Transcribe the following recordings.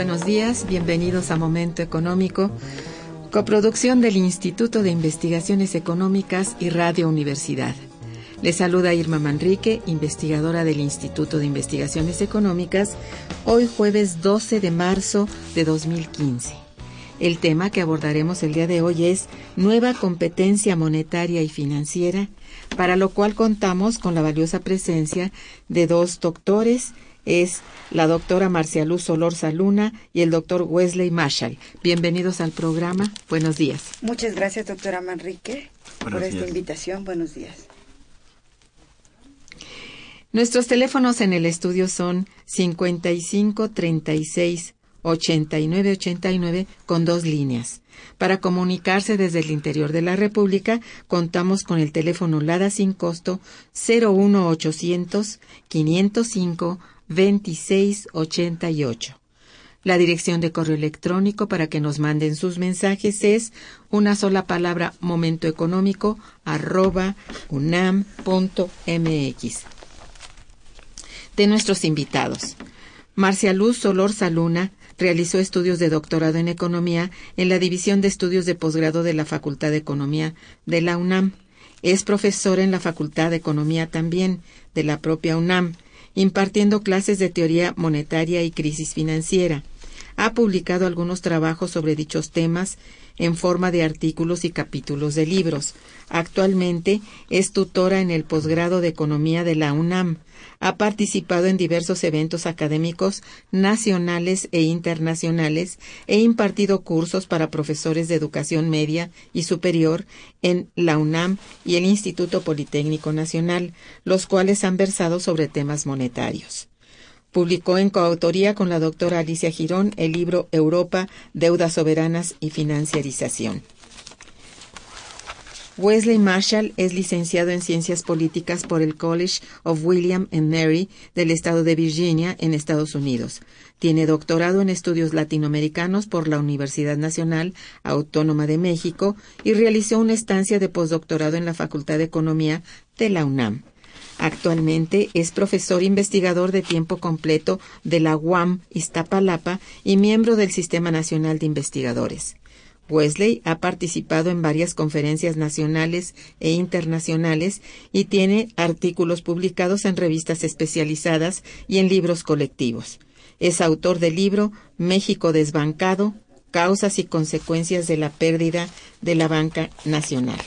Buenos días, bienvenidos a Momento Económico, coproducción del Instituto de Investigaciones Económicas y Radio Universidad. Les saluda Irma Manrique, investigadora del Instituto de Investigaciones Económicas, hoy jueves 12 de marzo de 2015. El tema que abordaremos el día de hoy es nueva competencia monetaria y financiera, para lo cual contamos con la valiosa presencia de dos doctores es la doctora Marcia Luz Solorza Luna y el doctor Wesley Marshall. Bienvenidos al programa. Buenos días. Muchas gracias, doctora Manrique, por esta invitación. Buenos días. Nuestros teléfonos en el estudio son 55 36 89 89 con dos líneas. Para comunicarse desde el interior de la República, contamos con el teléfono LADA sin costo 01800 505 2688. La dirección de correo electrónico para que nos manden sus mensajes es una sola palabra momentoeconómico arroba unam.mx. De nuestros invitados. Marcia Luz Solor Saluna realizó estudios de doctorado en economía en la División de Estudios de Posgrado de la Facultad de Economía de la UNAM. Es profesora en la Facultad de Economía también de la propia UNAM impartiendo clases de teoría monetaria y crisis financiera. Ha publicado algunos trabajos sobre dichos temas en forma de artículos y capítulos de libros. Actualmente es tutora en el posgrado de Economía de la UNAM. Ha participado en diversos eventos académicos nacionales e internacionales e impartido cursos para profesores de educación media y superior en la UNAM y el Instituto Politécnico Nacional, los cuales han versado sobre temas monetarios. Publicó en coautoría con la doctora Alicia Girón el libro Europa, Deudas Soberanas y Financiarización. Wesley Marshall es licenciado en Ciencias Políticas por el College of William and Mary del estado de Virginia, en Estados Unidos. Tiene doctorado en estudios latinoamericanos por la Universidad Nacional Autónoma de México y realizó una estancia de postdoctorado en la Facultad de Economía de la UNAM. Actualmente es profesor investigador de tiempo completo de la UAM Iztapalapa y miembro del Sistema Nacional de Investigadores. Wesley ha participado en varias conferencias nacionales e internacionales y tiene artículos publicados en revistas especializadas y en libros colectivos. Es autor del libro México desbancado, causas y consecuencias de la pérdida de la banca nacional.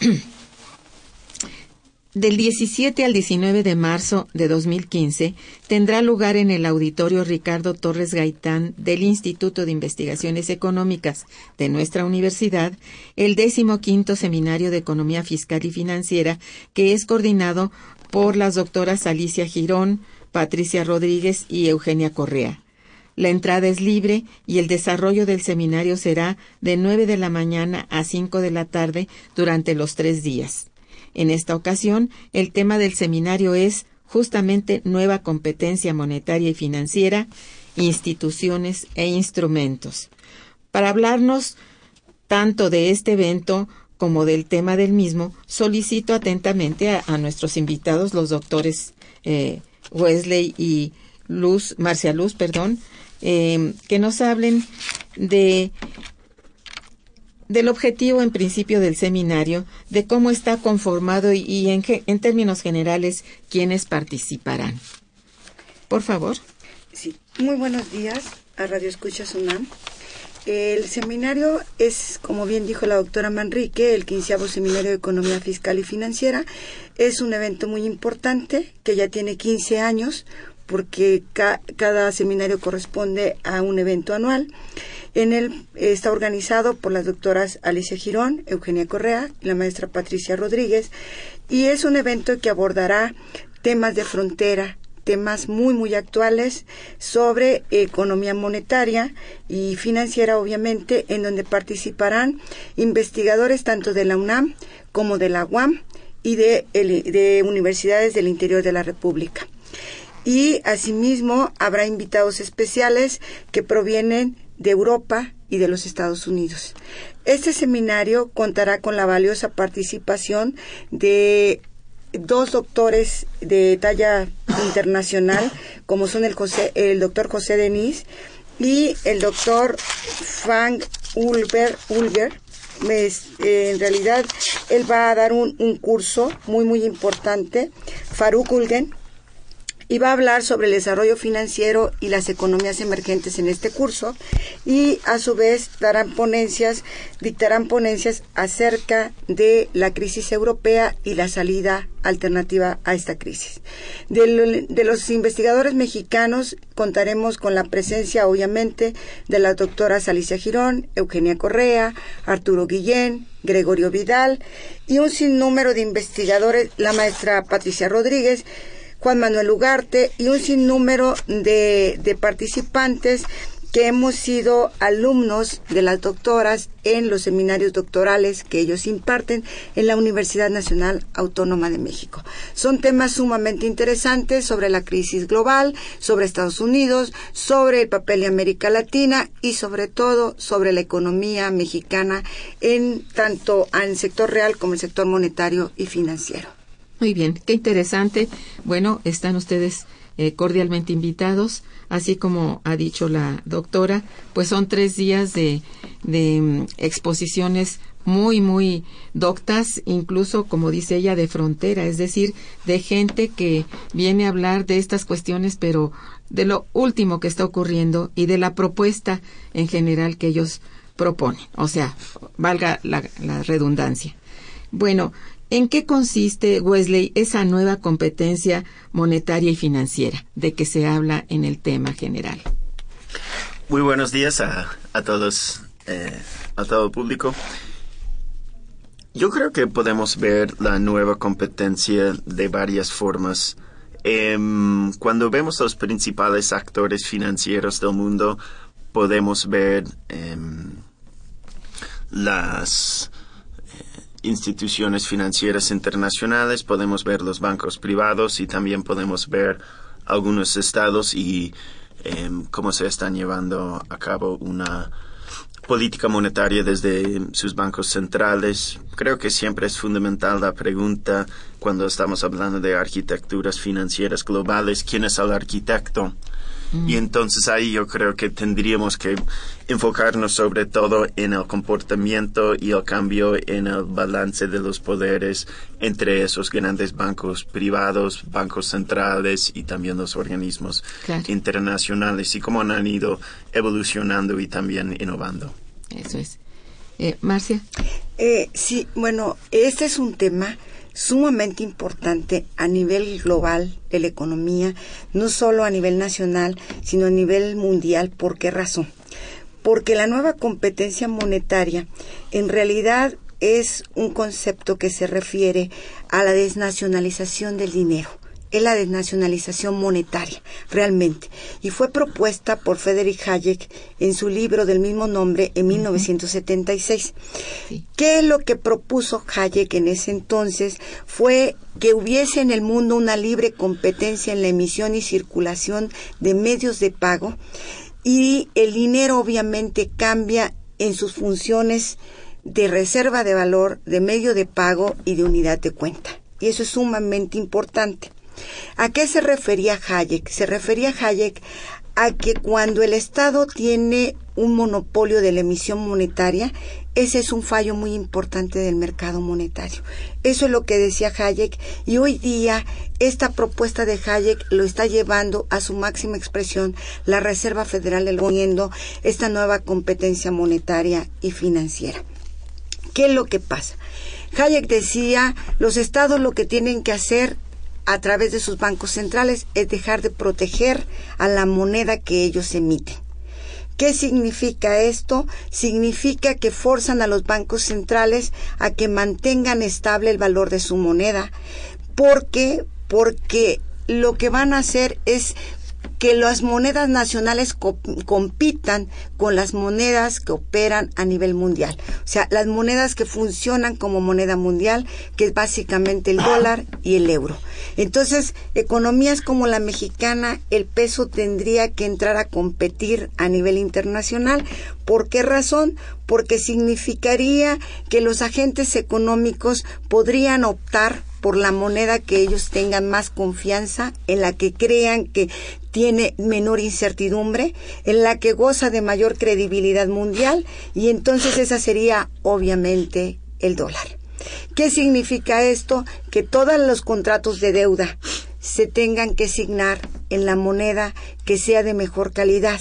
Del 17 al 19 de marzo de 2015 tendrá lugar en el auditorio Ricardo Torres Gaitán del Instituto de Investigaciones Económicas de nuestra universidad el décimo quinto seminario de Economía Fiscal y Financiera que es coordinado por las doctoras Alicia Girón, Patricia Rodríguez y Eugenia Correa. La entrada es libre y el desarrollo del seminario será de 9 de la mañana a 5 de la tarde durante los tres días. En esta ocasión, el tema del seminario es justamente nueva competencia monetaria y financiera, instituciones e instrumentos. Para hablarnos tanto de este evento como del tema del mismo, solicito atentamente a, nuestros invitados, los doctores eh, Wesley y Luz, Marcia Luz, perdón, eh, que nos hablen de del objetivo en principio del seminario, de cómo está conformado y, en, en, términos generales quiénes participarán. Por favor. Sí, muy buenos días a Radio Escucha Sunam. El seminario es, como bien dijo la doctora Manrique, el quinceavo seminario de Economía Fiscal y Financiera. Es un evento muy importante que ya tiene 15 años porque cada seminario corresponde a un evento anual. En él está organizado por las doctoras Alicia Girón, Eugenia Correa y la maestra Patricia Rodríguez y es un evento que abordará temas de frontera, temas muy muy actuales sobre economía monetaria y financiera obviamente en donde participarán investigadores tanto de la UNAM como de la UAM y de universidades del interior de la República. Y asimismo habrá invitados especiales que provienen de Europa y de los Estados Unidos. Este seminario contará con la valiosa participación de dos doctores de talla internacional, como son el, José, doctor José Denis y el doctor Frank Ulber. Ulber. Eh, en realidad, él va a dar un, un curso muy, muy importante. Faruk Ulgen, y va a hablar sobre el desarrollo financiero y las economías emergentes en este curso y a su vez darán ponencias, dictarán ponencias acerca de la crisis europea y la salida alternativa a esta crisis. De, los investigadores mexicanos contaremos con la presencia obviamente de las doctoras Alicia Girón, Eugenia Correa, Arturo Guillén, Gregorio Vidal y un sinnúmero de investigadores, la maestra Patricia Rodríguez, Juan Manuel Ugarte y un sinnúmero de, de participantes que hemos sido alumnos de las doctoras en los seminarios doctorales que ellos imparten en la Universidad Nacional Autónoma de México. Son temas sumamente interesantes sobre la crisis global, sobre Estados Unidos, sobre el papel de América Latina y sobre todo sobre la economía mexicana en tanto en el sector real como el sector monetario y financiero. Muy bien, qué interesante. Bueno, están ustedes eh, cordialmente invitados, así como ha dicho la doctora, pues son tres días de, de mm, exposiciones muy, muy doctas, incluso, como dice ella, de frontera, es decir, de gente que viene a hablar de estas cuestiones, pero de lo último que está ocurriendo y de la propuesta en general que ellos proponen. O sea, valga la, la redundancia. Bueno, ¿En qué consiste, Wesley, esa nueva competencia monetaria y financiera de que se habla en el tema general? Muy buenos días a, todos, eh, a todo público. Yo creo que podemos ver la nueva competencia de varias formas. Em, cuando vemos los principales actores financieros del mundo, podemos ver em, las instituciones financieras internacionales, podemos ver los bancos privados y también podemos ver algunos estados y em, cómo se están llevando a cabo una, política monetaria desde sus bancos centrales. Creo que siempre es fundamental la pregunta cuando estamos hablando de arquitecturas financieras globales, ¿quién es el arquitecto? Y entonces ahí yo creo que tendríamos que enfocarnos sobre todo en el comportamiento y el cambio en el balance de los poderes entre esos grandes bancos privados, bancos centrales y también los organismos internacionales y cómo han ido evolucionando y también innovando. Eso es. Eh, Marcia. Eh, sí, bueno, este es un tema sumamente importante a nivel global de la economía, no solo a nivel nacional, sino a nivel mundial. ¿Por qué razón? Porque la nueva competencia monetaria en realidad es un concepto que se refiere a la desnacionalización del dinero es la desnacionalización monetaria, realmente, y fue propuesta por Friedrich Hayek en su libro del mismo nombre en 1976. ¿Qué es lo que propuso Hayek en ese entonces? Fue que hubiese en el mundo una libre competencia en la emisión y circulación de medios de pago y el dinero obviamente cambia en sus funciones de reserva de valor, de medio de pago y de unidad de cuenta. Y eso es sumamente importante. ¿A qué se refería Hayek? Se refería Hayek a que cuando el Estado tiene un monopolio de la emisión monetaria, ese es un fallo muy importante del mercado monetario. Eso es lo que decía Hayek y hoy día esta propuesta de Hayek lo está llevando a su máxima expresión la Reserva Federal poniendo esta nueva competencia monetaria y financiera. ¿Qué es lo que pasa? Hayek decía, los estados lo que tienen que hacer a través de sus bancos centrales es dejar de proteger a la moneda que ellos emiten. ¿Qué significa esto? Significa que forzan a los bancos centrales a que mantengan estable el valor de su moneda. ¿Por qué? Porque lo que van a hacer es que las monedas nacionales compitan con las monedas que operan a nivel mundial. O sea, las monedas que funcionan como moneda mundial, que es básicamente el dólar y el euro. Entonces, economías como la mexicana, el peso tendría que entrar a competir a nivel internacional. ¿Por qué razón? Porque significaría que los agentes económicos podrían optar por la moneda que ellos tengan más confianza, en la que crean que tiene menor incertidumbre, en la que goza de mayor credibilidad mundial y entonces esa sería obviamente el dólar. ¿Qué significa esto? Que todos los contratos de deuda se tengan que signar en la moneda que sea de mejor calidad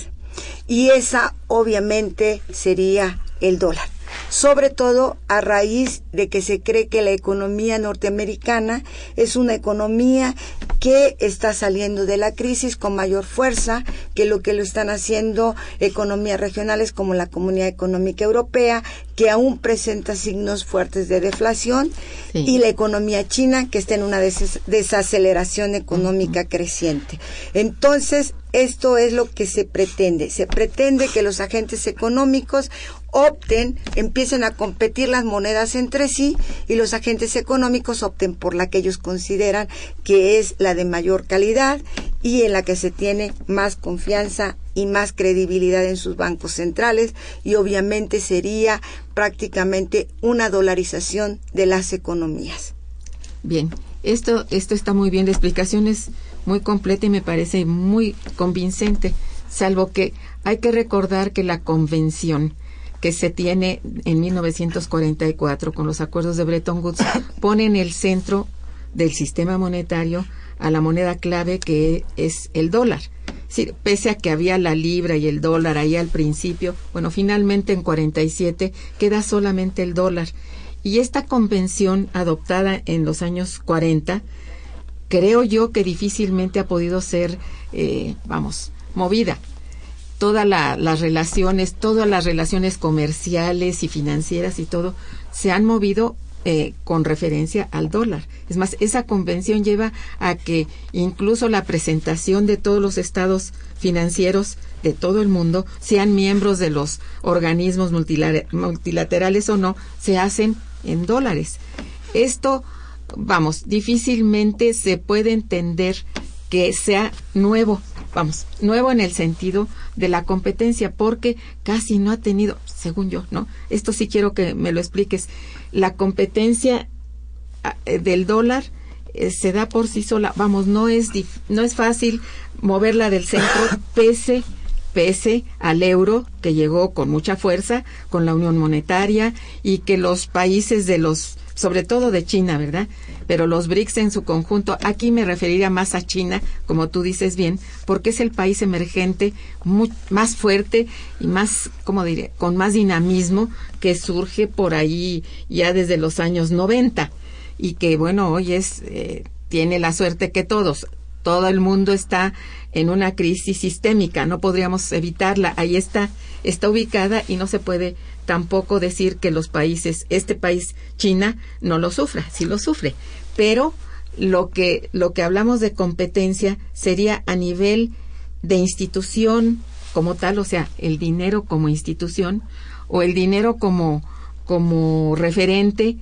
y esa obviamente sería el dólar sobre todo a raíz de que se cree que la economía norteamericana es una economía que está saliendo de la crisis con mayor fuerza que lo que lo están haciendo economías regionales como la Comunidad Económica Europea, que aún presenta signos fuertes de deflación, y la economía china, que está en una desaceleración económica creciente. Entonces, esto es lo que se pretende. Se pretende que los agentes económicos opten, empiecen a competir las monedas entre sí y los agentes económicos opten por la que ellos consideran que es la de mayor calidad y en la que se tiene más confianza y más credibilidad en sus bancos centrales y obviamente sería prácticamente una dolarización de las economías. Bien, esto, esto está muy bien, la explicación es muy completa y me parece muy convincente, salvo que hay que recordar que la convención que se tiene en 1944 con los acuerdos de Bretton Woods pone en el centro del sistema monetario a la moneda clave que es el dólar. pese a que había la libra y el dólar ahí al principio, bueno, finalmente en 47 queda solamente el dólar. Y esta convención adoptada en los años 40 creo yo que difícilmente ha podido ser, eh, vamos, movida. Todas las relaciones, todas las relaciones comerciales y financieras y todo se han movido eh, con referencia al dólar. Es más, esa convención lleva a que incluso la presentación de todos los estados financieros de todo el mundo, sean miembros de los organismos multilaterales o no, se hacen en dólares. Esto vamos, difícilmente se puede entender que sea nuevo vamos, nuevo en el sentido de la competencia, porque casi no ha tenido, según yo, ¿no? Esto sí quiero que me lo expliques. La competencia ah, eh, del dólar eh, se da por sí sola, vamos, no es, no es fácil moverla del centro pese pese al euro que llegó con mucha fuerza con la Unión Monetaria y que los países de los sobre todo de China, ¿verdad? Pero los BRICS en su conjunto, aquí me referiría más a China, como tú dices bien, porque es el país emergente más fuerte y más, ¿cómo diré?, con más dinamismo que surge por ahí ya desde los años 90 y que, bueno, hoy es, eh, tiene la suerte que todos, todo el mundo está en una crisis sistémica, no podríamos evitarla, ahí está, está ubicada y no se puede tampoco decir que los países, este país, China, no lo sufra, sí lo sufre, pero lo que, lo que hablamos de competencia sería a nivel de institución como tal, o sea, el dinero como institución o el dinero como, como referente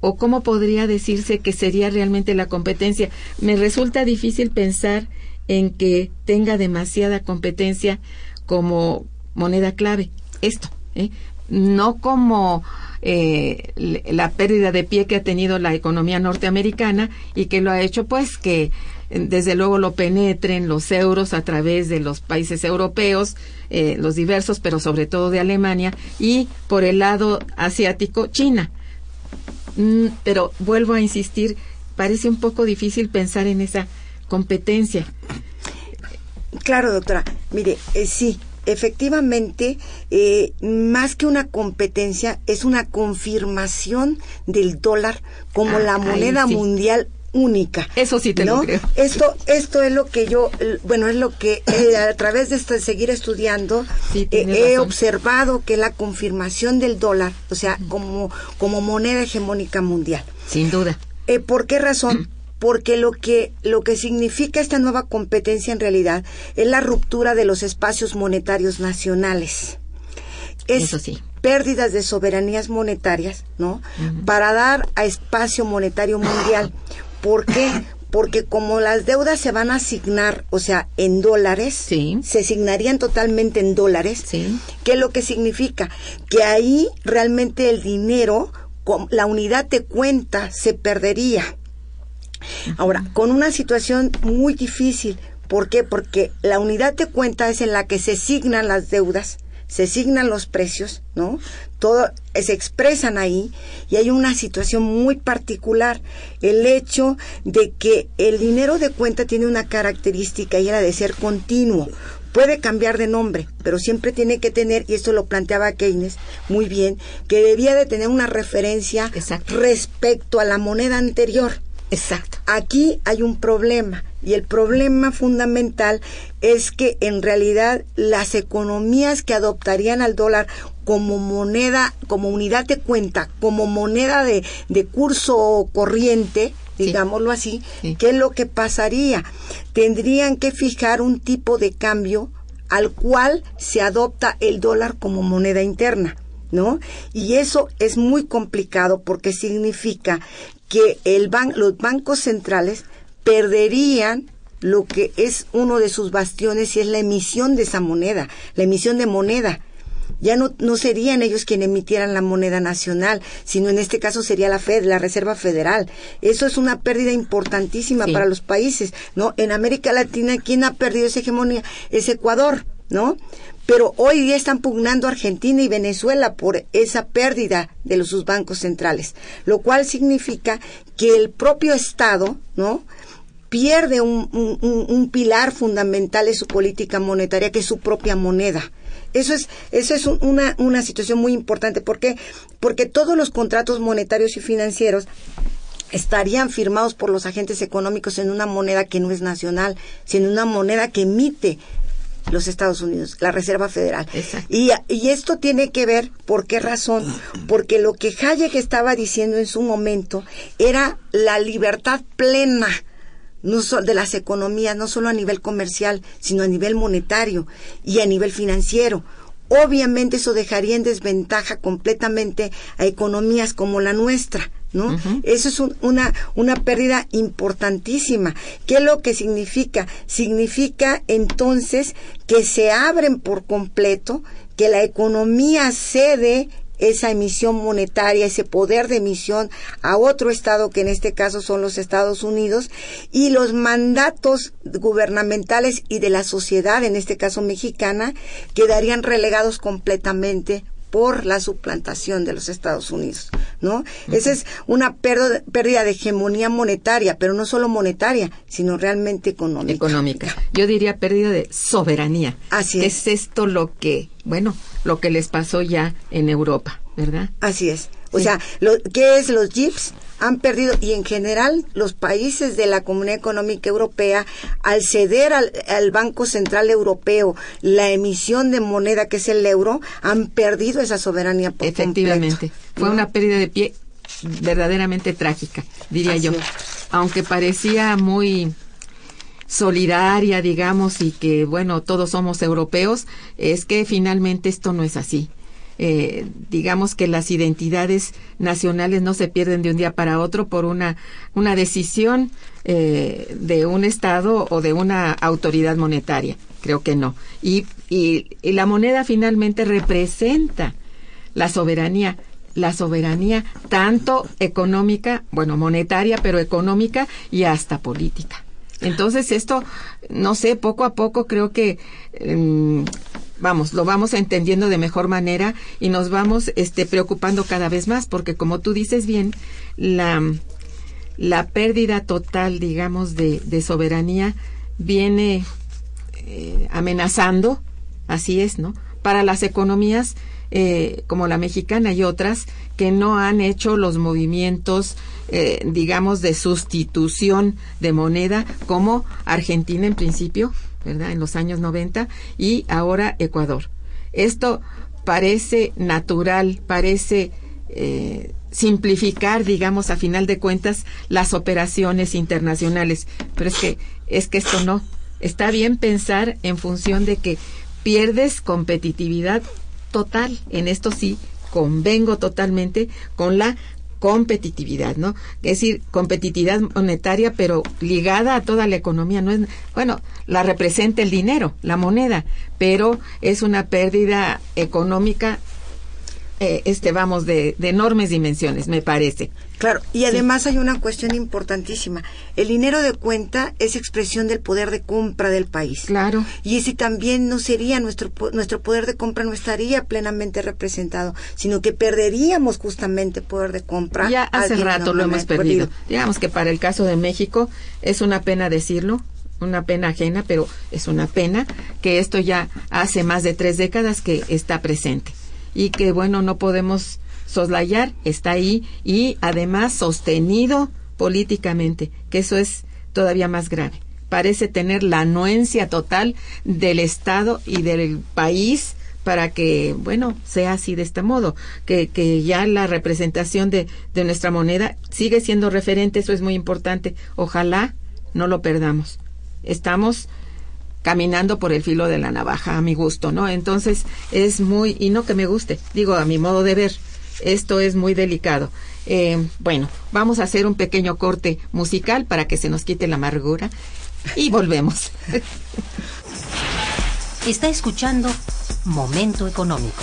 o cómo podría decirse que sería realmente la competencia. Me resulta difícil pensar en que tenga demasiada competencia como moneda clave. Esto, ¿eh? no como eh, la pérdida de pie que ha tenido la economía norteamericana y que lo ha hecho pues que desde luego lo penetren los euros a través de los países europeos, eh, los diversos, pero sobre todo de Alemania, y por el lado asiático, China. Mm, pero vuelvo a insistir, parece un poco difícil pensar en esa competencia. Claro, doctora. Mire, eh, sí, efectivamente, eh, más que una competencia, es una confirmación del dólar como ah, la moneda mundial única. Eso sí te lo creo. Esto, esto es lo que yo, bueno, es lo que eh, a través de esto, seguir estudiando eh, he observado que la confirmación del dólar, o sea, como, como moneda hegemónica mundial. Sin duda. ¿Por qué razón? porque lo que, lo que significa esta nueva competencia en realidad es la ruptura de los espacios monetarios nacionales. Es pérdidas de soberanías monetarias, ¿no? Para dar a espacio monetario mundial. ¿Por qué? Porque como las deudas se van a asignar, o sea, en dólares, se asignarían totalmente en dólares, ¿qué es lo que significa? Que ahí realmente el dinero, la unidad de cuenta se perdería. Ahora, con una situación muy difícil, ¿por qué? Porque la unidad de cuenta es en la que se asignan las deudas, se asignan los precios, ¿no? Todo se expresan ahí y hay una situación muy particular, el hecho de que el dinero de cuenta tiene una característica y era de ser continuo. Puede cambiar de nombre, pero siempre tiene que tener, y esto lo planteaba Keynes muy bien, que debía de tener una referencia respecto a la moneda anterior. Exacto. Aquí hay un problema y el problema fundamental es que en realidad las economías que adoptarían al dólar como moneda, como unidad de cuenta, como moneda de, curso corriente, digámoslo así, ¿qué es lo que pasaría? Tendrían que fijar un tipo de cambio al cual se adopta el dólar como moneda interna. ¿no? Y eso es muy complicado porque significa que el los bancos centrales perderían lo que es uno de sus bastiones y es la emisión de esa moneda, la emisión de moneda. Ya no, no serían ellos quienes emitieran la moneda nacional, sino en este caso sería la Fed, la Reserva Federal. Eso es una pérdida importantísima para los países, ¿no? En América Latina, ¿quién ha perdido esa hegemonía? Es Ecuador, ¿no? Pero hoy día están pugnando Argentina y Venezuela por esa pérdida de sus bancos centrales, lo cual significa que el propio Estado, ¿no? pierde un, pilar fundamental de su política monetaria, que es su propia moneda. Eso es, eso es una, una situación muy importante. ¿Por qué? Porque todos los contratos monetarios y financieros estarían firmados por los agentes económicos en una moneda que no es nacional, sino una moneda que emite los Estados Unidos, la Reserva Federal. Y, y, esto tiene que ver, ¿por qué razón? Porque lo que Hayek estaba diciendo en su momento era la libertad plena no de las economías, no solo a nivel comercial, sino a nivel monetario y a nivel financiero. Obviamente eso dejaría en desventaja completamente a economías como la nuestra, ¿no? Eso es una, una pérdida importantísima. ¿Qué es lo que significa? Significa entonces que se abren por completo, que la economía cede esa emisión monetaria, ese poder de emisión a otro Estado, que en este caso son los Estados Unidos, y los mandatos gubernamentales y de la sociedad, en este caso mexicana, quedarían relegados completamente por la suplantación de los Estados Unidos, ¿no? Esa es una pérdida de hegemonía monetaria, pero no solo monetaria, sino realmente económica. Económica. Yo diría pérdida de soberanía. Así es. Es esto lo que, bueno, lo que les pasó ya en Europa, ¿verdad? Así es. O sea, lo, ¿qué es los JIPS? Han perdido, y en general los países de la Comunidad Económica Europea, al ceder al, Banco Central Europeo la emisión de moneda que es el euro, han perdido esa soberanía por Efectivamente. Fue una pérdida de pie verdaderamente trágica, diría yo. Aunque parecía muy solidaria, digamos, y que, bueno, todos somos europeos, es que finalmente esto no es así. Eh, digamos que las identidades nacionales no se pierden de un día para otro por una, una decisión eh, de un Estado o de una autoridad monetaria. Creo que no. Y, y, la moneda finalmente representa la soberanía la soberanía tanto económica, bueno, monetaria, pero económica y hasta política. Entonces esto, no sé, poco a poco creo que em, vamos, lo vamos entendiendo de mejor manera y nos vamos este, preocupando cada vez más, porque como tú dices bien, la, la pérdida total, digamos, de, soberanía viene eh, amenazando, así es, ¿no? Para las economías eh, como la mexicana y otras que no han hecho los movimientos, eh, digamos, de sustitución de moneda, como Argentina en principio, ¿verdad? En los años 90 y ahora Ecuador. Esto parece natural, parece eh, simplificar, digamos, a final de cuentas, las operaciones internacionales. Pero es que, es que esto no. Está bien pensar en función de que pierdes competitividad total. En esto sí convengo totalmente con la competitividad, ¿no? Es decir, competitividad monetaria, pero ligada a toda la economía. No es, bueno, la representa el dinero, la moneda, pero es una pérdida económica eh, este vamos de, enormes dimensiones me parece claro y además hay una cuestión importantísima. El dinero de cuenta es expresión del poder de compra del país. Claro. Y ese también no sería nuestro nuestro poder de compra no estaría plenamente representado sino que perderíamos justamente poder de compra ya hace rato lo hemos perdido. Digamos que para el caso de México es una pena decirlo una pena ajena, pero es una pena que esto ya hace más de tres décadas que está presente. Y que bueno, no podemos soslayar, está ahí y además sostenido políticamente, que eso es todavía más grave. Parece tener la anuencia total del Estado y del país para que, bueno, sea así de este modo, que, que ya la representación de, de nuestra moneda sigue siendo referente, eso es muy importante. Ojalá no lo perdamos. Estamos caminando por el filo de la navaja a mi gusto, ¿no? Entonces es muy, y no que me guste, digo a mi modo de ver, esto es muy delicado. Eh, bueno, vamos a hacer un pequeño corte musical para que se nos quite la amargura y volvemos. Está escuchando Momento Económico.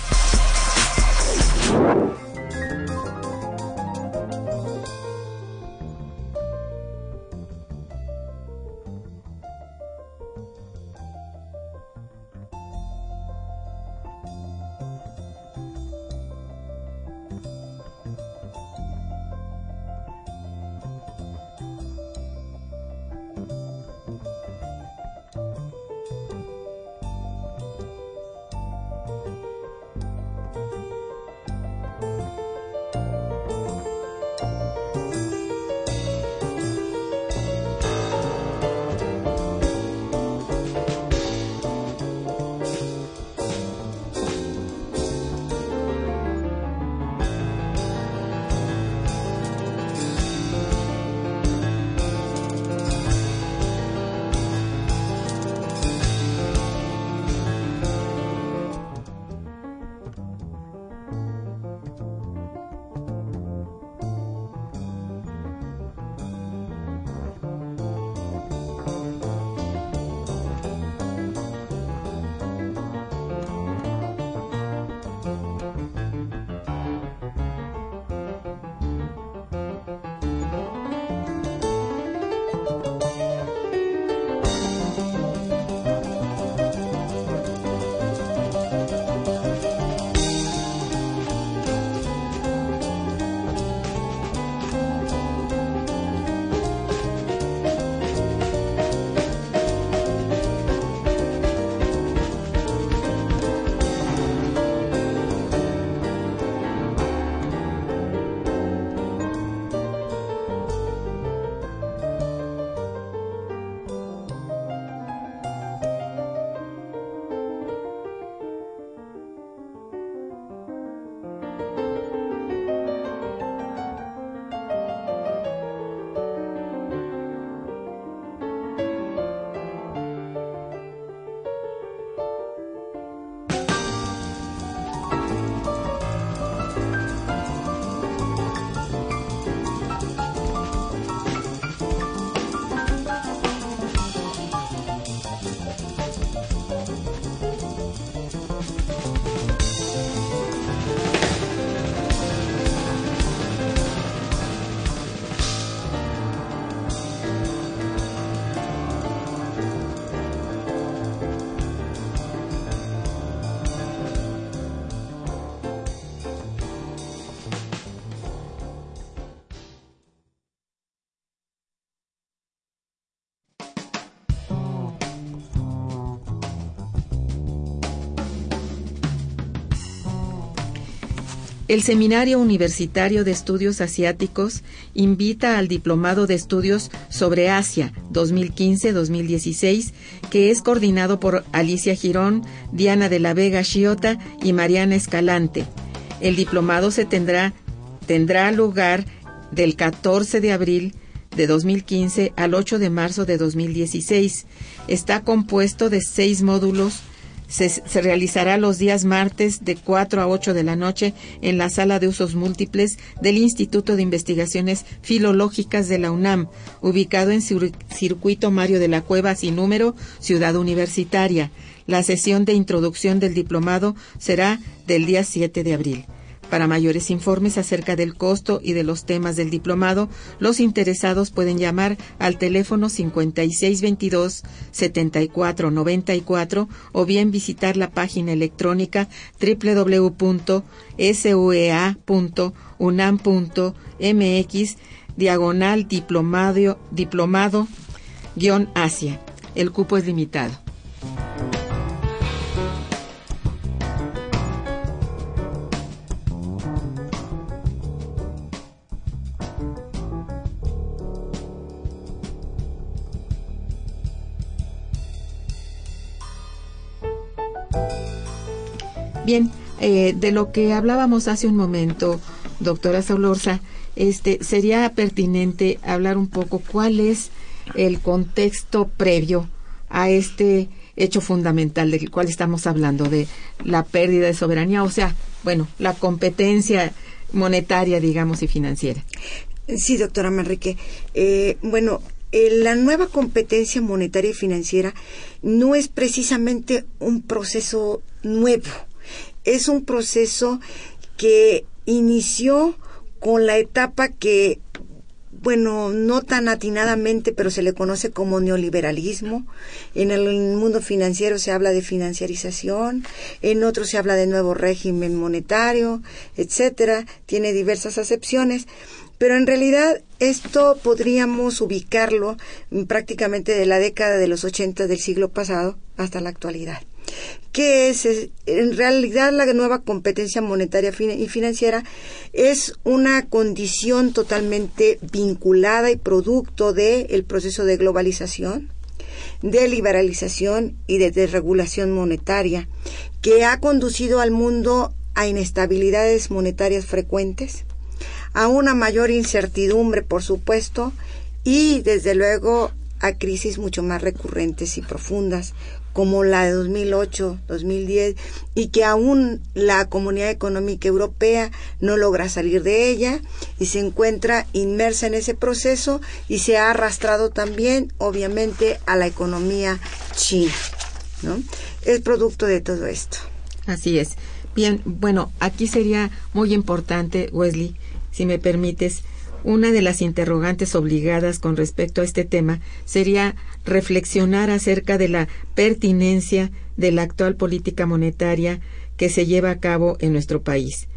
El Seminario Universitario de Estudios Asiáticos invita al Diplomado de Estudios sobre Asia 2015-2016, que es coordinado por Alicia Girón, Diana de la Vega Chiota y Mariana Escalante. El diplomado se tendrá, tendrá lugar del 14 de abril de 2015 al 8 de marzo de 2016. Está compuesto de seis módulos se, realizará los días martes de 4 a 8 de la noche en la sala de usos múltiples del Instituto de Investigaciones Filológicas de la UNAM, ubicado en Circuito Mario de la Cueva sin número, Ciudad Universitaria. La sesión de introducción del diplomado será del día 7 de abril. Para mayores informes acerca del costo y de los temas del diplomado, los interesados pueden llamar al teléfono 5622-7494 o bien visitar la página electrónica www.suea.unam.mx diagonal diplomado, diplomado Asia. El cupo es limitado. Bien, eh, de lo que hablábamos hace un momento, doctora Solorza, este, sería pertinente hablar un poco cuál es el contexto previo a este hecho fundamental del cual estamos hablando, de la pérdida de soberanía, o sea, bueno, la competencia monetaria, digamos, y financiera. Sí, doctora Manrique. Eh, bueno, la nueva competencia monetaria y financiera no es precisamente un proceso nuevo, es un proceso que inició con la etapa que bueno, no tan atinadamente, pero se le conoce como neoliberalismo. En el mundo financiero se habla de financiarización, en otros se habla de nuevo régimen monetario, etcétera. Tiene diversas acepciones, pero en realidad esto podríamos ubicarlo prácticamente de la década de los 80 del siglo pasado hasta la actualidad. ¿Qué es? En realidad la nueva competencia monetaria y financiera es una condición totalmente vinculada y producto del proceso de globalización, de liberalización y de desregulación monetaria que ha conducido al mundo a inestabilidades monetarias frecuentes, a una mayor incertidumbre, por supuesto, y desde luego a crisis mucho más recurrentes y profundas, como la de 2008, 2010, y que aún la Comunidad Económica Europea no logra salir de ella y se encuentra inmersa en ese proceso y se ha arrastrado también, obviamente, a la economía china. ¿no? Es producto de todo esto. Así es. Bien, bueno, aquí sería muy importante, Wesley, si me permites, una de las interrogantes obligadas con respecto a este tema sería reflexionar acerca de la pertinencia de la actual política monetaria que se lleva a cabo en nuestro país.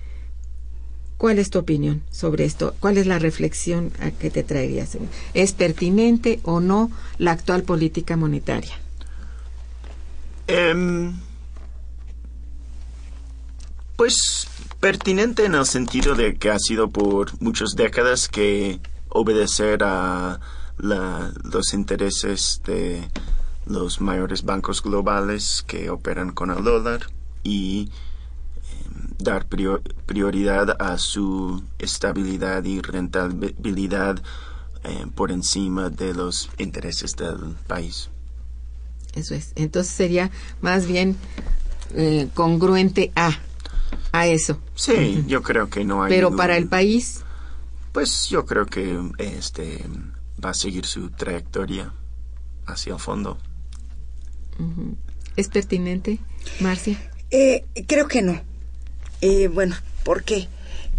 ¿Cuál es tu opinión sobre esto? ¿Cuál es la reflexión a que te traerías? ¿Es pertinente o no la actual política monetaria? Em, pues pertinente en el sentido de que ha sido por muchas décadas que obedecer a los intereses de los mayores bancos globales que operan con el dólar y em, dar prioridad a su estabilidad y rentabilidad em, por encima de los intereses del país. Eso es. Entonces sería más bien eh, congruente a a eso. Sí, yo creo que no hay. Pero para el país. Pues yo creo que este va a seguir su trayectoria hacia el fondo. ¿Es pertinente, Marcia? Eh, creo que no. Eh, bueno, ¿por qué?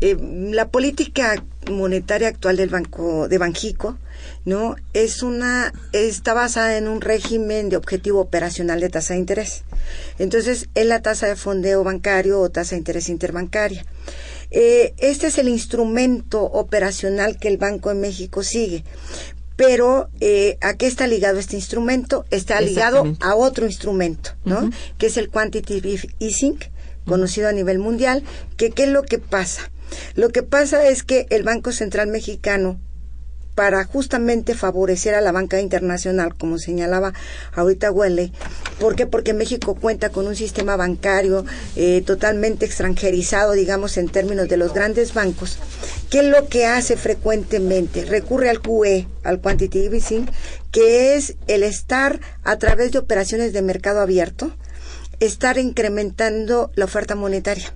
Eh, la política monetaria actual del banco de Banjico, ¿no? Es una está basada en un régimen de objetivo operacional de tasa de interés. Entonces, es la tasa de fondeo bancario o tasa de interés interbancaria. este es el instrumento operacional que el Banco de México sigue pero eh, ¿a qué está ligado este instrumento? Está ligado a otro instrumento, ¿no? Que es el quantitative easing, conocido a nivel mundial, que qué es lo que pasa? Lo que pasa es que el Banco Central Mexicano para justamente favorecer a la banca internacional, como señalaba ahorita Huele. ¿Por qué? Porque México cuenta con un sistema bancario eh, totalmente extranjerizado, digamos, en términos de los grandes bancos. ¿Qué es lo que hace frecuentemente? Recurre al QE, al Quantitative Easing, que es el estar a través de operaciones de mercado abierto, estar incrementando la oferta monetaria.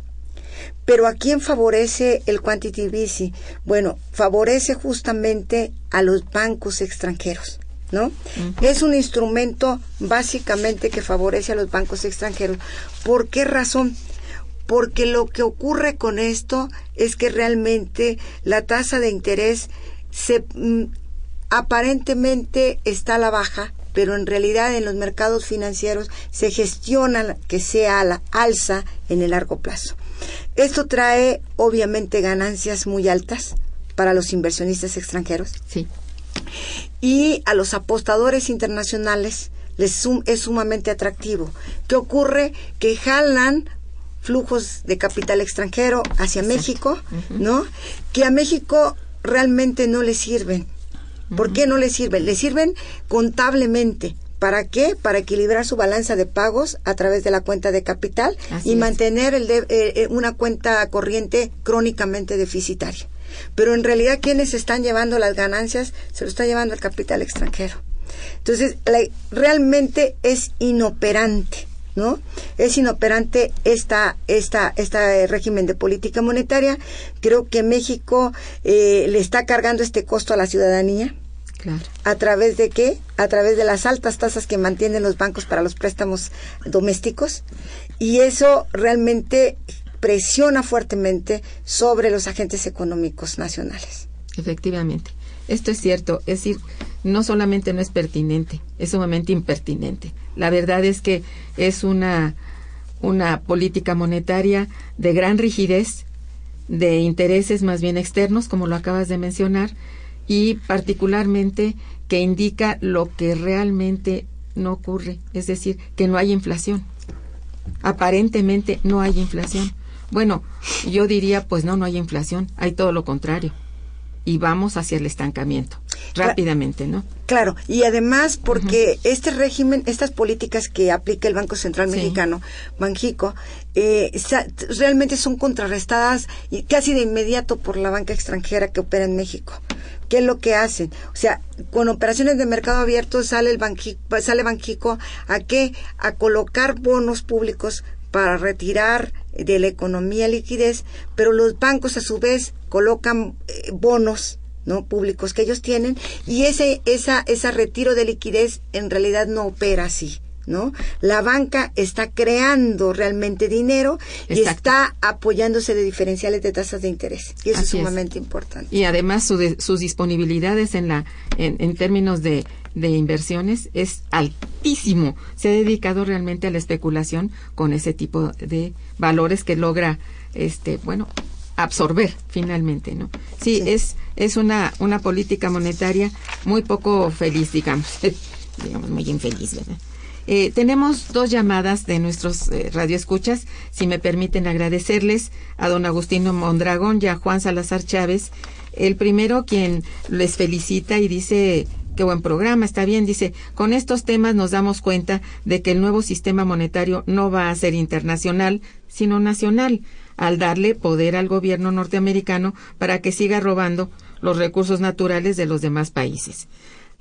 Pero ¿a quién favorece el quantitative easing? Bueno, favorece justamente a los bancos extranjeros. ¿No? Es un instrumento básicamente que favorece a los bancos extranjeros. ¿Por qué razón? Porque lo que ocurre con esto es que realmente la tasa de interés se mm, aparentemente está a la baja, pero en realidad en los mercados financieros se gestiona que sea a la alza en el largo plazo. Esto trae obviamente ganancias muy altas para los inversionistas extranjeros. Sí. Y a los apostadores internacionales les es sumamente atractivo. ¿Qué ocurre? Que jalan flujos de capital extranjero hacia México, ¿no? Que a México realmente no le sirven. ¿Por qué no le sirven? Le sirven contablemente, ¿Para qué? Para equilibrar su balanza de pagos a través de la cuenta de capital y mantener el eh, eh, una cuenta corriente crónicamente deficitaria. Pero en realidad, quienes están llevando las ganancias se lo está llevando el capital extranjero. Entonces, realmente es inoperante. ¿no? Es inoperante esta, esta, este régimen de política monetaria. Creo que México eh, le está cargando este costo a la ciudadanía Claro. ¿A través de qué? A través de las altas tasas que mantienen los bancos para los préstamos domésticos. Y eso realmente presiona fuertemente sobre los agentes económicos nacionales. Efectivamente. Esto es cierto. Es decir, no solamente no es pertinente, es sumamente impertinente. La verdad es que es una, una política monetaria de gran rigidez, de intereses más bien externos, como lo acabas de mencionar, y particularmente que indica lo que realmente no ocurre, es decir, que no hay inflación. Aparentemente no hay inflación. Bueno, yo diría, pues no, no hay inflación, hay todo lo contrario. Y vamos hacia el estancamiento, rápidamente, ¿no? Claro, y además porque este régimen, estas políticas que aplica el Banco Central Mexicano, Banjico, eh, realmente son contrarrestadas y casi de inmediato por la banca extranjera que opera en México. ¿Qué es lo que hacen? O sea, con operaciones de mercado abierto sale el Banjico, sale Banjico a qué? A colocar bonos públicos para retirar de la economía liquidez, pero los bancos a su vez colocan eh, bonos no públicos que ellos tienen y ese esa ese retiro de liquidez en realidad no opera así. ¿No? La banca está creando realmente dinero y está apoyándose de diferenciales de tasas de interés. Y eso es sumamente importante. Y además sus disponibilidades en, la, en, términos de, de inversiones es altísimo. Se ha dedicado realmente a la especulación con ese tipo de valores que logra, este, bueno, absorber finalmente, ¿no? Sí, es es una una política monetaria muy poco feliz, digamos, digamos muy infeliz, ¿verdad? Eh, tenemos dos llamadas de nuestros eh, radioescuchas. Si me permiten agradecerles a don Agustino Mondragón y a Juan Salazar Chávez. El primero quien les felicita y dice qué buen programa, está bien, dice, con estos temas nos damos cuenta de que el nuevo sistema monetario no va a ser internacional, sino nacional, al darle poder al gobierno norteamericano para que siga robando los recursos naturales de los demás países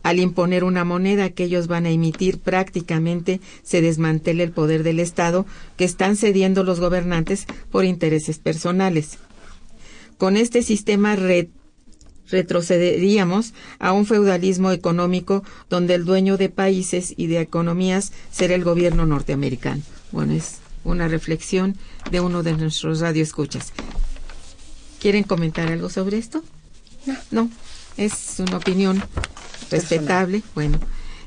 al imponer una moneda que ellos van a emitir prácticamente se desmantela el poder del Estado que están cediendo los gobernantes por intereses personales. Con este sistema retrocederíamos a un feudalismo económico donde el dueño de países y de economías será el gobierno norteamericano. Bueno, es una reflexión de uno de nuestros radioescuchas. ¿Quieren comentar algo sobre esto? No, no, es una opinión respetable. Bueno,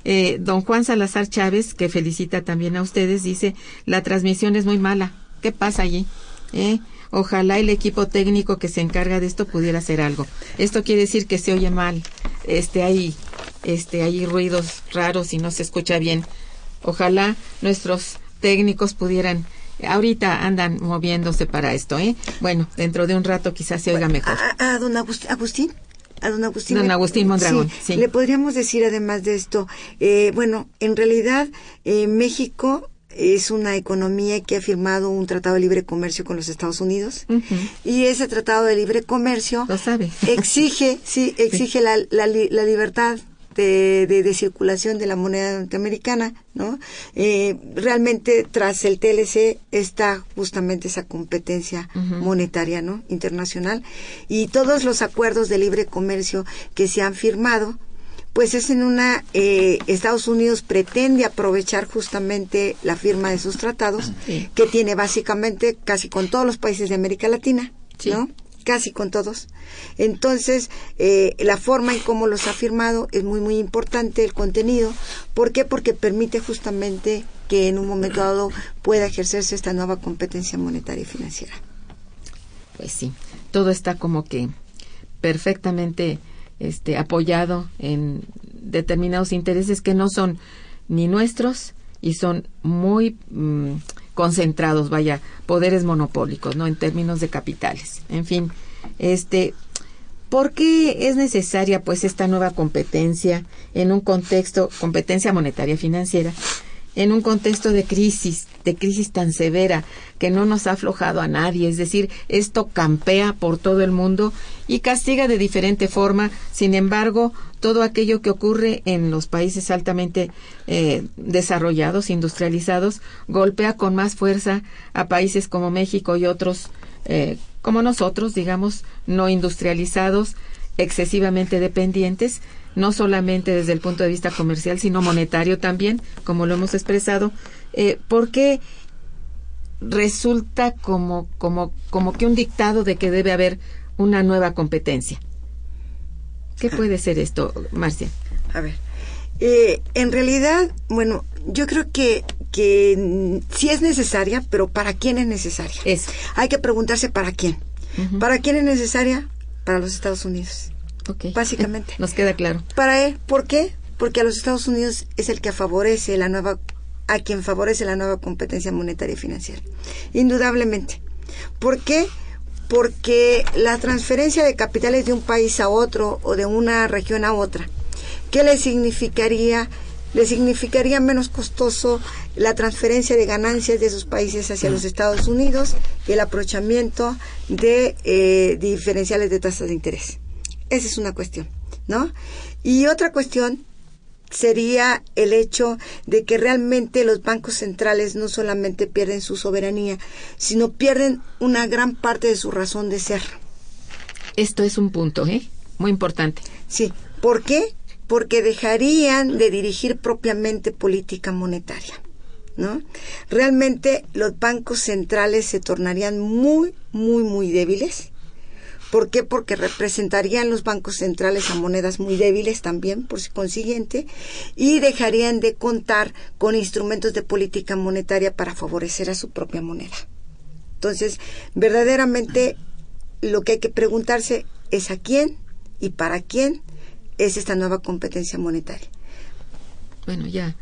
eh, don Juan Salazar Chávez, que felicita también a ustedes, dice, la transmisión es muy mala. ¿Qué pasa allí? ¿Eh? Ojalá el equipo técnico que se encarga de esto pudiera hacer algo. Esto quiere decir que se oye mal. Este hay este hay ruidos raros y no se escucha bien. Ojalá nuestros técnicos pudieran ahorita andan moviéndose para esto, ¿eh? Bueno, dentro de un rato quizás se oiga mejor. A, don Agustín, a don Agustín. Don Agustín Mondragón, sí, Le podríamos decir además de esto, eh, bueno, en realidad eh, México es una economía que ha firmado un tratado de libre comercio con los Estados Unidos y ese tratado de libre comercio Lo sabe. exige sí exige La, la, la, libertad de, de, circulación de la moneda norteamericana, ¿no? Eh, realmente tras el TLC está justamente esa competencia monetaria, ¿no? Internacional y todos los acuerdos de libre comercio que se han firmado, pues es en una eh, Estados Unidos pretende aprovechar justamente la firma de sus tratados que tiene básicamente casi con todos los países de América Latina, ¿no? Casi con todos. Entonces, eh, la forma en cómo los ha firmado es muy, muy importante, el contenido. ¿Por qué? Porque permite justamente que en un momento dado pueda ejercerse esta nueva competencia monetaria y financiera. Pues sí, todo está como que perfectamente este, apoyado en determinados intereses que no son ni nuestros y son muy mm, concentrados, vaya, poderes monopólicos, ¿no? En términos de capitales. En fin, este, ¿por qué es necesaria, pues, esta nueva competencia en un contexto, competencia monetaria financiera, en un contexto de crisis, de crisis tan severa que no nos ha aflojado a nadie, es decir, esto campea por todo el mundo y castiga de diferente forma, sin embargo, todo aquello que ocurre en los países altamente eh, desarrollados, industrializados, golpea con más fuerza a países como México y otros eh, como nosotros, digamos, no industrializados, excesivamente dependientes, no solamente desde el punto de vista comercial, sino monetario también, como lo hemos expresado, eh, porque resulta como, como, como que un dictado de que debe haber una nueva competencia. ¿Qué puede ser esto, Marcia? A ver, eh, en realidad, bueno, yo creo que, que sí es necesaria, pero ¿para quién es necesaria? Es. Hay que preguntarse para quién. ¿Para quién es necesaria? Para los Estados Unidos. Básicamente. Nos queda claro. Para él, ¿por qué? Porque a los Estados Unidos es el que favorece la nueva, a quien favorece la nueva competencia monetaria y financiera. Indudablemente. ¿Por qué? Porque la transferencia de capitales de un país a otro o de una región a otra, ¿qué le significaría? Le significaría menos costoso la transferencia de ganancias de esos países hacia los Estados Unidos y el aprovechamiento de eh, diferenciales de tasas de interés. Esa es una cuestión, ¿no? Y otra cuestión sería el hecho de que realmente los bancos centrales no solamente pierden su soberanía, sino pierden una gran parte de su razón de ser. Esto es un punto, ¿eh? Muy importante. Sí. ¿Por qué? Porque dejarían de dirigir propiamente política monetaria. ¿No? Realmente los bancos centrales se tornarían muy, muy, muy débiles ¿Por qué? Porque representarían los bancos centrales a monedas muy débiles también, por consiguiente, y dejarían de contar con instrumentos de política monetaria para favorecer a su propia moneda. Entonces, verdaderamente lo que hay que preguntarse es a quién y para quién es esta nueva competencia monetaria. Bueno, ya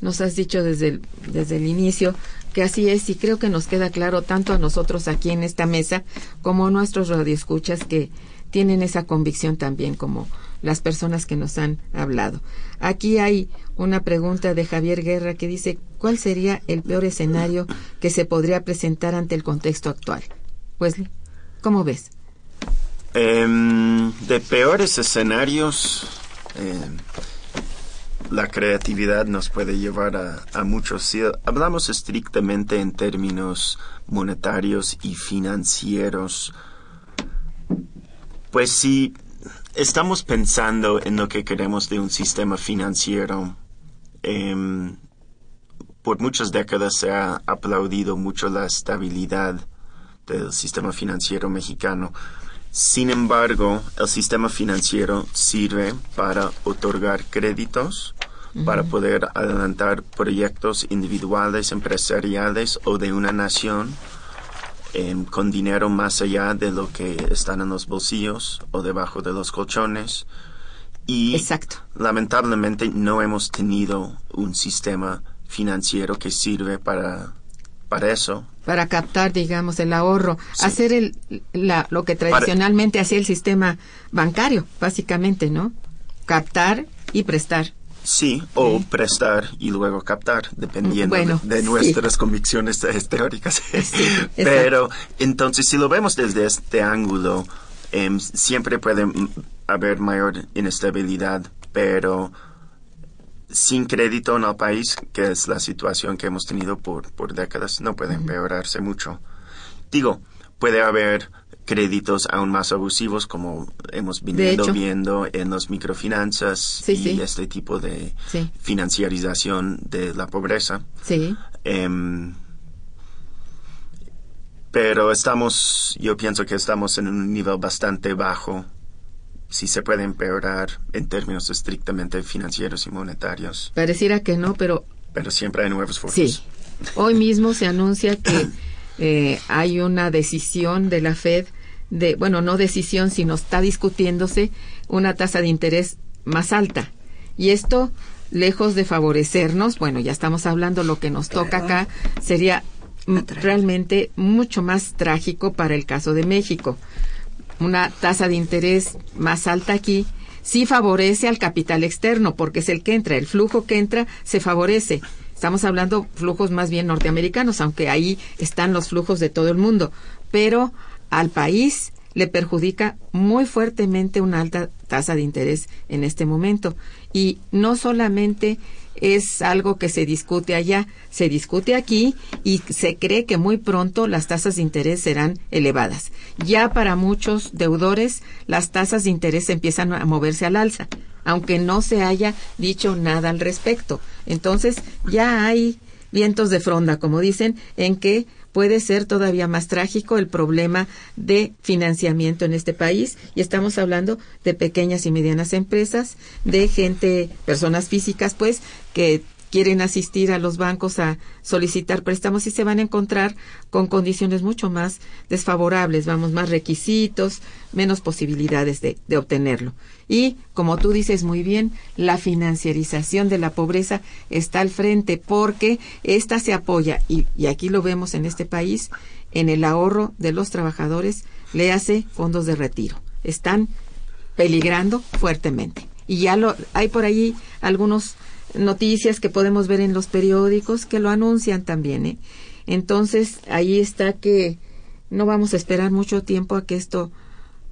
nos has dicho desde el, desde el inicio que así es y creo que nos queda claro tanto a nosotros aquí en esta mesa como a nuestros radioescuchas que tienen esa convicción también como las personas que nos han hablado. Aquí hay una pregunta de Javier Guerra que dice, ¿cuál sería el peor escenario que se podría presentar ante el contexto actual? Wesley, ¿cómo ves? Em, de peores escenarios, em, la creatividad nos puede llevar a, muchos. Si hablamos estrictamente en términos monetarios y financieros, pues si estamos pensando en lo que queremos de un sistema financiero, eh, por muchas décadas se ha aplaudido mucho la estabilidad del sistema financiero mexicano. Sin embargo, el sistema financiero sirve para otorgar créditos, para poder adelantar proyectos individuales, empresariales o de una nación eh, con dinero más allá de lo que están en los bolsillos o debajo de los colchones. Y Exacto. lamentablemente no hemos tenido un sistema financiero que sirve para para eso. Para captar, digamos, el ahorro, sí. hacer el, la, lo que tradicionalmente hacía el sistema bancario, básicamente, ¿no? Captar y prestar. Sí, o prestar y luego captar, dependiendo bueno, de, de, nuestras sí. convicciones teóricas. Pero entonces, si lo vemos desde este ángulo, eh, siempre puede haber mayor inestabilidad, pero sin crédito en el país, que es la situación que hemos tenido por, por décadas, no puede empeorarse mucho. Digo, puede haber créditos aún más abusivos como hemos venido viendo en las microfinanzas sí, y sí. este tipo de sí. financiarización de la pobreza. Sí. Um, pero estamos, yo pienso que estamos en un nivel bastante bajo si se puede empeorar en términos estrictamente financieros y monetarios. Pareciera que no, pero... Pero siempre hay nuevos focos. Sí. Hoy mismo se anuncia que eh, hay una decisión de la Fed de, bueno, no decisión, sino está discutiéndose una tasa de interés más alta. Y esto, lejos de favorecernos, bueno, ya estamos hablando lo que nos toca acá, sería realmente mucho más trágico para el caso de México una tasa de interés más alta aquí, sí favorece al capital externo, porque es el que entra, el flujo que entra se favorece. Estamos hablando flujos más bien norteamericanos, aunque ahí están los flujos de todo el mundo, pero al país le perjudica muy fuertemente una alta tasa de interés en este momento. Y no solamente es algo que se discute allá, se discute aquí y se cree que muy pronto las tasas de interés serán elevadas. Ya para muchos deudores las tasas de interés empiezan a moverse al alza. aunque no se haya dicho nada al respecto. Entonces, ya hay vientos de fronda, como dicen, en que puede ser todavía más trágico el problema de financiamiento en este país. Y estamos hablando de pequeñas y medianas empresas, de gente, personas físicas, pues, que quieren asistir a los bancos a solicitar préstamos y se van a encontrar con condiciones mucho más desfavorables, vamos, más requisitos, menos posibilidades de, de obtenerlo. Y, como tú dices muy bien, la financiarización de la pobreza está al frente porque ésta se apoya, y, y aquí lo vemos en este país, en el ahorro de los trabajadores, le hace fondos de retiro. Están peligrando fuertemente. Y ya lo, hay por ahí algunos noticias que podemos ver en los periódicos que lo anuncian también. ¿eh? Entonces, ahí está que no vamos a esperar mucho tiempo a que esto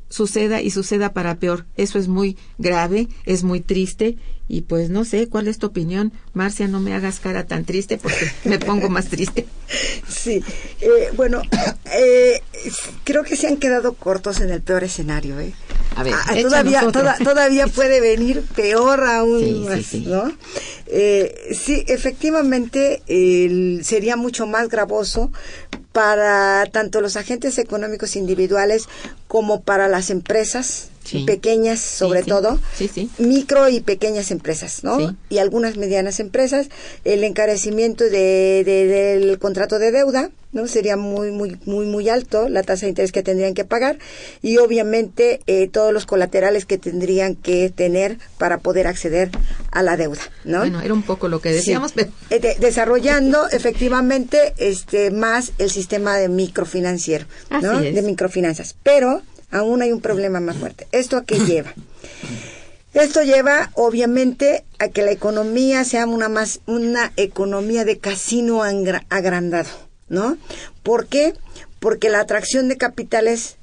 suceda y suceda para peor. Eso es muy grave, es muy triste y pues no sé cuál es tu opinión. Marcia, no me hagas cara tan triste porque me pongo más triste. Sí, eh, bueno, eh, creo que se han quedado cortos en el peor escenario. ¿eh? A ver, Ah, todavía, toda- todavía puede venir peor aún Sí, más, sí. ¿no? Eh, sí, efectivamente el- sería mucho más gravoso para tanto los agentes económicos individuales como para las empresas Sí. pequeñas, sobre sí. todo, Sí, sí. micro y pequeñas empresas, ¿no? Y algunas medianas empresas, el encarecimiento de, de- del contrato de deuda, ¿no? Sería muy, muy, muy, muy alto la tasa de interés que tendrían que pagar y obviamente eh, todos los colaterales que tendrían que tener para poder acceder a la deuda, ¿no? Bueno, era un poco lo que decíamos, Sí. pero Eh, de- desarrollando efectivamente este más el sistema de microfinanciero, ¿no? Así es. De microfinanzas. Pero aún hay un problema más fuerte. ¿Esto a qué lleva? Esto lleva, obviamente, a que la economía sea una más una economía de casino agrandado, ¿no? ¿Por qué? Porque la atracción de capitales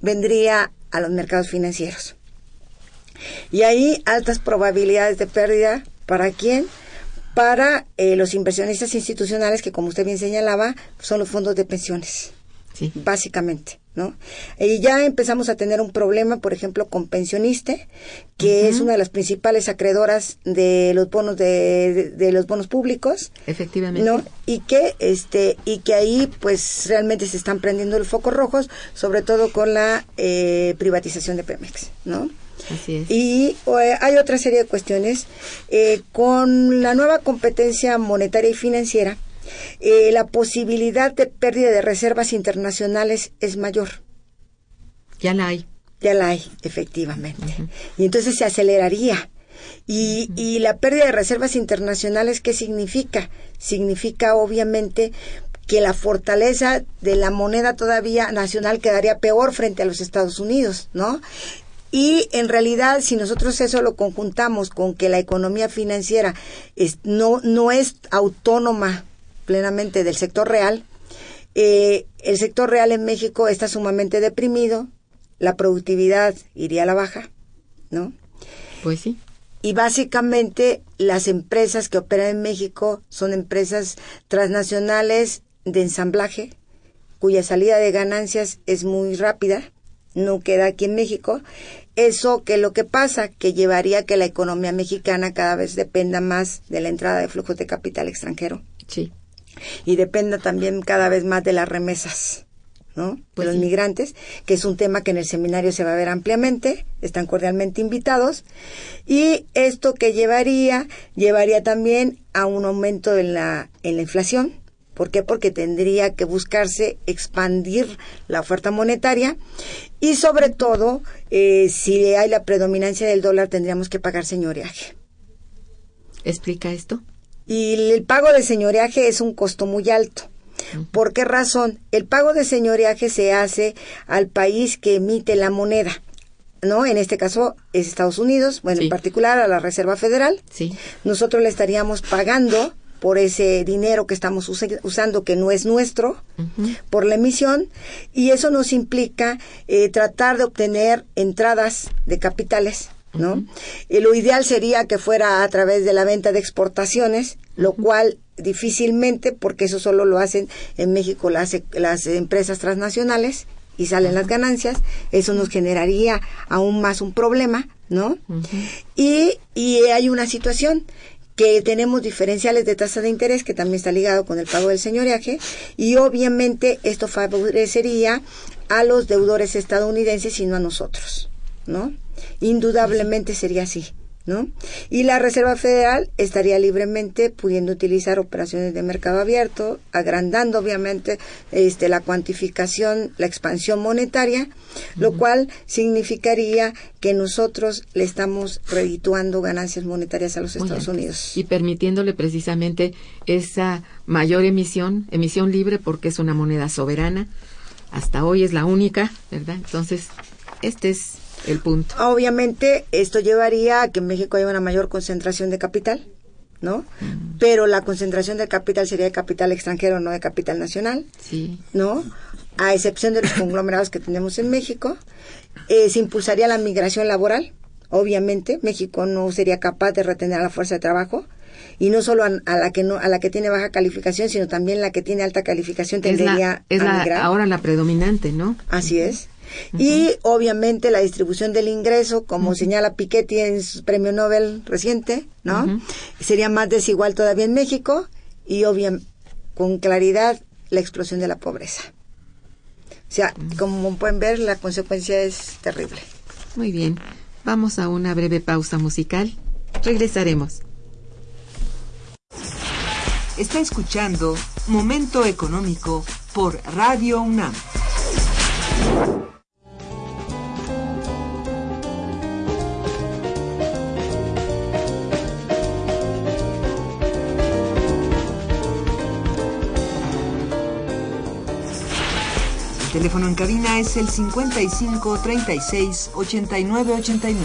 vendría a los mercados financieros. Y ahí altas probabilidades de pérdida. ¿Para quién? Para eh, los inversionistas institucionales que, como usted bien señalaba, son los fondos de pensiones sí. básicamente, ¿no? Y ya empezamos a tener un problema, por ejemplo, con Pensioniste, que es una de las principales acreedoras de los bonos de, de- de los bonos públicos, Efectivamente. ¿no? Y que este y que ahí pues realmente se están prendiendo los focos rojos, sobre todo con la eh, privatización de Pemex, ¿no? Así es. Y eh, hay otra serie de cuestiones. Eh, con la nueva competencia monetaria y financiera, eh, la posibilidad de pérdida de reservas internacionales es mayor. Ya la hay. Ya la hay, efectivamente. Y entonces se aceleraría. Y, y la pérdida de reservas internacionales, ¿qué significa? Significa, obviamente, que la fortaleza de la moneda todavía nacional quedaría peor frente a los Estados Unidos, ¿no? Y en realidad, si nosotros eso lo conjuntamos con que la economía financiera es- no, no es autónoma plenamente del sector real, eh, el sector real en México está sumamente deprimido, la productividad iría a la baja, ¿no? Pues sí. Y básicamente las empresas que operan en México son empresas transnacionales de ensamblaje, cuya salida de ganancias es muy rápida, no queda aquí en México. Eso que lo que pasa, que llevaría a que la economía mexicana cada vez dependa más de la entrada de flujos de capital extranjero Sí. Y dependa también cada vez más de las remesas, ¿no? De Pues los sí. migrantes, que es un tema que en el seminario se va a ver ampliamente, están cordialmente invitados, y esto que llevaría, llevaría también a un aumento en la, en la inflación. ¿Por qué? Porque tendría que buscarse expandir la oferta monetaria y sobre todo, eh, si hay la predominancia del dólar, tendríamos que pagar señoreaje. ¿Explica esto? Y el pago de señoreaje es un costo muy alto. ¿Por qué razón? El pago de señoreaje se hace al país que emite la moneda, ¿no? En este caso es Estados Unidos, bueno, Sí. en particular a la Reserva Federal. Sí. Nosotros le estaríamos pagando por ese dinero que estamos usa- usando que no es nuestro, por la emisión, y eso nos implica eh, tratar de obtener entradas de capitales, ¿no? Y lo ideal sería que fuera a través de la venta de exportaciones, lo cual difícilmente, porque eso solo lo hacen en México las, las empresas transnacionales, y salen las ganancias, eso nos generaría aún más un problema, ¿no? y, y hay una situación que tenemos diferenciales de tasa de interés que también está ligado con el pago del señoreaje y obviamente esto favorecería a los deudores estadounidenses y no a nosotros, ¿no? Indudablemente sería así. ¿No? Y la Reserva Federal estaría libremente pudiendo utilizar operaciones de mercado abierto, agrandando obviamente este, la cuantificación, la expansión monetaria, lo cual significaría que nosotros le estamos redituando ganancias monetarias a los Estados Unidos. Y permitiéndole precisamente esa mayor emisión, emisión libre porque es una moneda soberana. Hasta hoy es la única, ¿verdad? Entonces, este es el punto. Obviamente, esto llevaría a que en México haya una mayor concentración de capital, ¿no? Mm. Pero la concentración del capital sería de capital extranjero, no de capital nacional, sí. ¿no? A excepción de los conglomerados que tenemos en México. Eh, se impulsaría la migración laboral. Obviamente, México no sería capaz de retener a la fuerza de trabajo y no solo a, la que no a la que tiene baja calificación sino también la que tiene alta calificación tendría es la, es ahora la predominante no así es y obviamente la distribución del ingreso, como señala Piketty en su premio Nobel reciente, ¿no? Sería más desigual todavía en México y obviamente con claridad la explosión de la pobreza. O sea, como pueden ver, la consecuencia es terrible. Muy bien. Vamos a una breve pausa musical. Regresaremos. Está escuchando Momento Económico por Radio UNAM. Teléfono en cabina es el 55 36 89 89.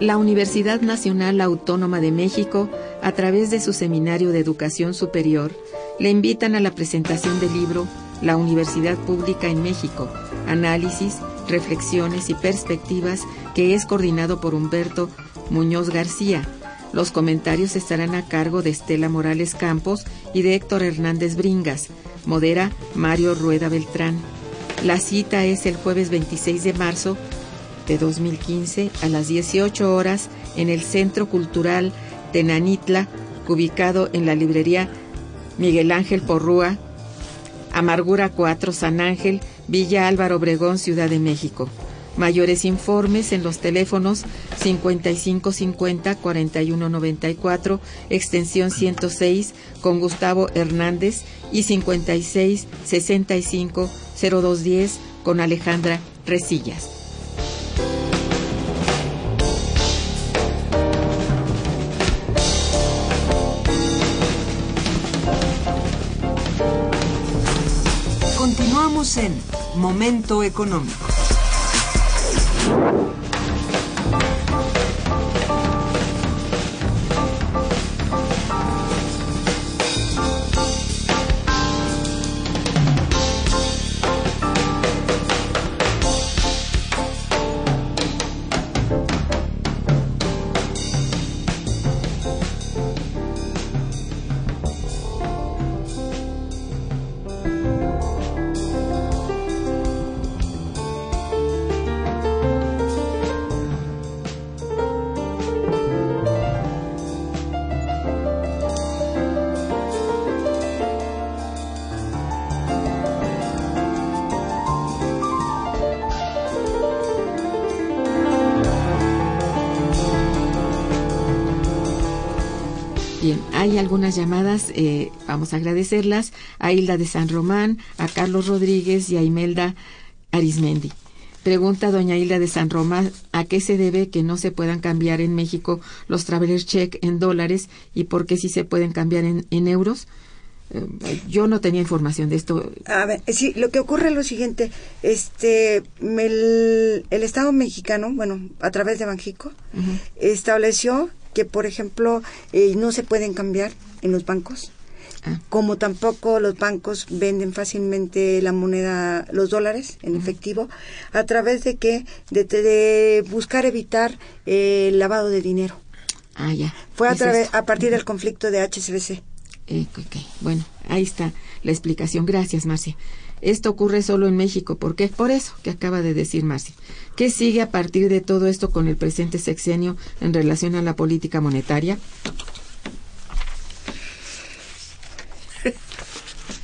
La Universidad Nacional Autónoma de México, a través de su Seminario de Educación Superior, le invitan a la presentación del libro La Universidad Pública en México, análisis, reflexiones y perspectivas que es coordinado por Humberto Muñoz García. Los comentarios estarán a cargo de Estela Morales Campos y de Héctor Hernández Bringas. Modera Mario Rueda Beltrán. La cita es el jueves 26 de marzo de 2015 a las 18 horas en el Centro Cultural Tenanitla, ubicado en la librería Miguel Ángel Porrúa, Amargura 4, San Ángel, Villa Álvaro Obregón, Ciudad de México. Mayores informes en los teléfonos 5550-4194, extensión 106, con Gustavo Hernández, y 5665-0210, con Alejandra Resillas. en Momento Económico. Algunas llamadas, eh, vamos a agradecerlas, a Hilda de San Román, a Carlos Rodríguez y a Imelda Arismendi. Pregunta doña Hilda de San Román, ¿a qué se debe que no se puedan cambiar en México los traveler check en dólares y por qué sí se pueden cambiar en, euros? Eh, yo no tenía información de esto. A ver, sí, lo que ocurre es lo siguiente, este, el, Estado mexicano, bueno, a través de Banjico, estableció que, por ejemplo, eh, no se pueden cambiar en los bancos Ah. como tampoco los bancos venden fácilmente la moneda, los dólares en efectivo, a través de que de, de buscar evitar eh, el lavado de dinero. Ah, ya. Fue a, través, a partir del conflicto de HSBC. Eh, ok, Bueno, ahí está la explicación. Gracias, Marcia. Esto ocurre solo en México. ¿Por qué? Por eso que acaba de decir Marcia. ¿Qué sigue a partir de todo esto con el presente sexenio en relación a la política monetaria?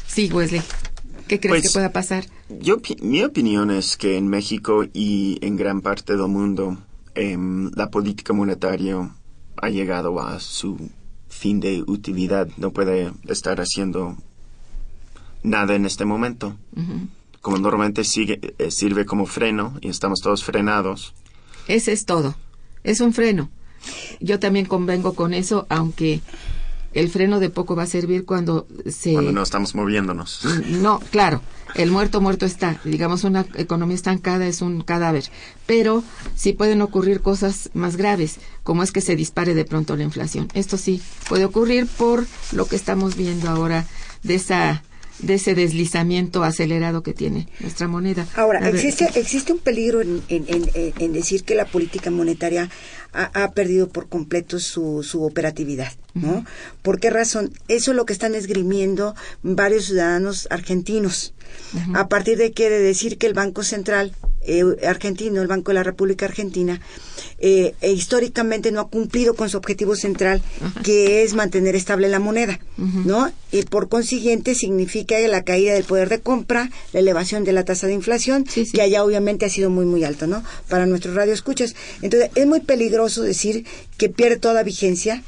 Sí, Wesley. ¿Qué crees Pues- que pueda pasar? Yo, mi opinión es que en México y en gran parte del mundo em, la política monetaria ha llegado a su fin de utilidad. No puede estar haciendo nada en este momento. Como normalmente sigue, eh, sirve como freno y estamos todos frenados. Ese es todo. Es un freno. Yo también convengo con eso, aunque el freno de poco va a servir cuando se... Cuando no estamos moviéndonos. No, claro, el muerto muerto está. Digamos, una economía estancada es un cadáver. Pero sí pueden ocurrir cosas más graves, como es que se dispare de pronto la inflación. Esto sí puede ocurrir por lo que estamos viendo ahora de esa de ese deslizamiento acelerado que tiene nuestra moneda. Ahora, existe, existe un peligro en- en- en decir que la política monetaria ha, ha perdido por completo su, su operatividad, ¿no? ¿Por qué razón? Eso es lo que están esgrimiendo varios ciudadanos argentinos. A partir de que de decir que el Banco Central eh, argentino, el Banco de la República Argentina, eh, e históricamente no ha cumplido con su objetivo central, que es mantener estable la moneda, ¿no? Y por consiguiente significa la caída del poder de compra, la elevación de la tasa de inflación, Sí, sí. que allá obviamente ha sido muy, muy alto, ¿no? Para nuestros radioescuchas. Entonces, es muy peligroso decir que pierde toda vigencia.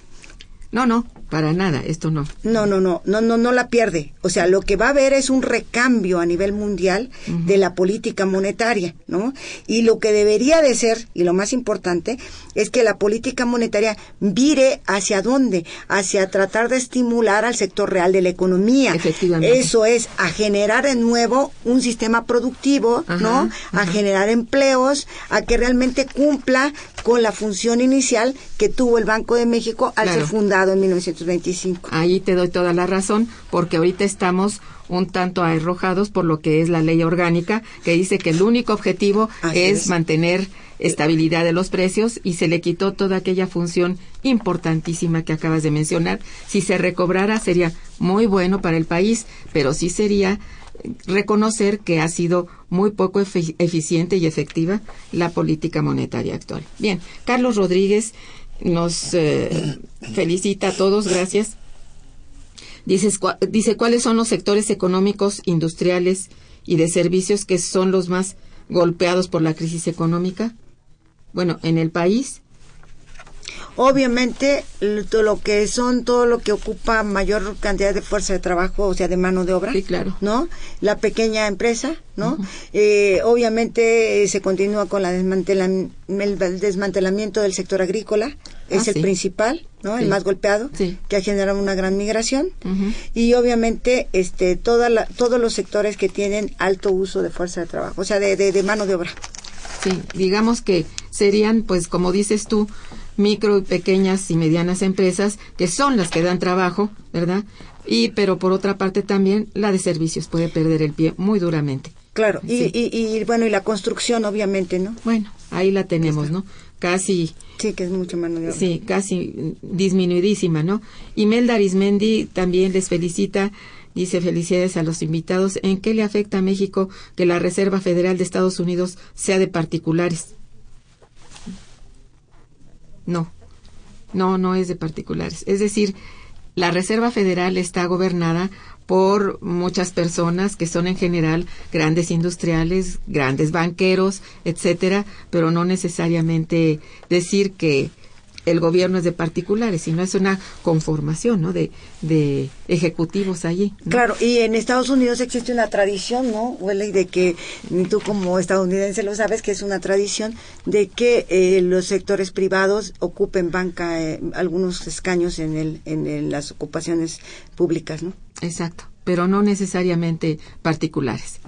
No, no, para nada, esto no. No, no, no, no, no, no la pierde. O sea, lo que va a haber es un recambio a nivel mundial de la política monetaria, ¿no? Y lo que debería de ser, y lo más importante, es que la política monetaria vire hacia dónde? Hacia tratar de estimular al sector real de la economía. Efectivamente. Eso es, a generar de nuevo un sistema productivo, Ajá, ¿no? A ajá. generar empleos, a que realmente cumpla con la función inicial que tuvo el Banco de México al Claro. ser fundado en 1925. Ahí te doy toda la razón, porque ahorita estamos un tanto arrojados por lo que es la ley orgánica, que dice que el único objetivo es, es. mantener estabilidad de los precios y se le quitó toda aquella función importantísima que acabas de mencionar. Si se recobrara sería muy bueno para el país, pero sí sería eh, reconocer que ha sido muy poco efi- eficiente y efectiva la política monetaria actual. Bien, Carlos Rodríguez nos eh, felicita a todos, gracias. Dices, dice cuáles son los sectores económicos, industriales y de servicios que son los más golpeados por la crisis económica. Bueno, en el país, Obviamente, todo lo que son, todo lo que ocupa mayor cantidad de fuerza de trabajo, o sea, de mano de obra. Sí, claro. ¿No? La pequeña empresa, ¿no? Eh, obviamente eh, se continúa con la desmantelam- el, el desmantelamiento del sector agrícola. Es Ah, el sí. principal, ¿no? Sí. El más golpeado, Sí. que ha generado una gran migración. Y obviamente, este, toda la, todos los sectores que tienen alto uso de fuerza de trabajo, o sea, de, de, de mano de obra. sí, digamos que serían, pues como dices tú, micro y pequeñas y medianas empresas que son las que dan trabajo, ¿verdad? Y pero por otra parte también la de servicios puede perder el pie muy duramente. Claro, y, Sí. y, y bueno, y la construcción, obviamente, ¿no? Bueno, ahí la tenemos, ¿no? Casi Sí, que es mucho mano de obra. Sí, casi disminuidísima, ¿no? Imelda Arismendi también les felicita, dice felicidades a los invitados. ¿En qué le afecta a México que la Reserva Federal de Estados Unidos sea de particulares? No, no, no es de particulares. Es decir, la Reserva Federal está gobernada por muchas personas que son en general grandes industriales, grandes banqueros, etcétera, pero no necesariamente decir que el gobierno es de particulares, sino es una conformación, ¿no? De, de ejecutivos allí. ¿no? Claro, y en Estados Unidos existe una tradición, ¿no? Huele de que tú como estadounidense lo sabes que es una tradición de que eh, los sectores privados ocupen banca eh, algunos escaños en el en, las ocupaciones públicas, ¿no? Exacto, pero no necesariamente particulares.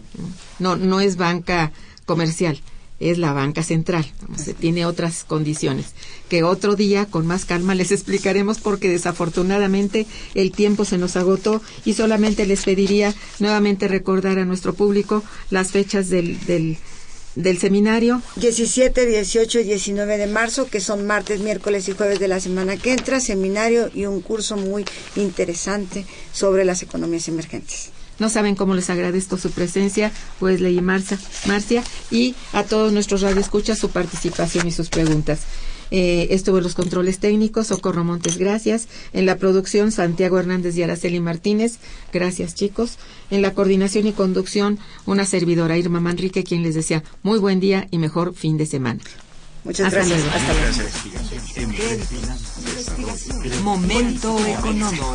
No, no es banca comercial, es la banca central. Se tiene otras condiciones que otro día con más calma les explicaremos porque desafortunadamente el tiempo se nos agotó y solamente les pediría nuevamente recordar a nuestro público las fechas del, del, del seminario. 17, 18 y 19 de marzo, que son martes, miércoles y jueves de la semana que entra, seminario y un curso muy interesante sobre las economías emergentes. No saben cómo les agradezco su presencia, pues leí Marcia, Marcia y a todos nuestros radioescuchas su participación y sus preguntas. Eh, estuvo en los controles técnicos, Socorro Montes, gracias. En la producción, Santiago Hernández y Araceli Martínez, gracias chicos. En la coordinación y conducción, una servidora, Irma Manrique, quien les decía muy buen día y mejor fin de semana. Muchas gracias. Hasta luego. Momento económico.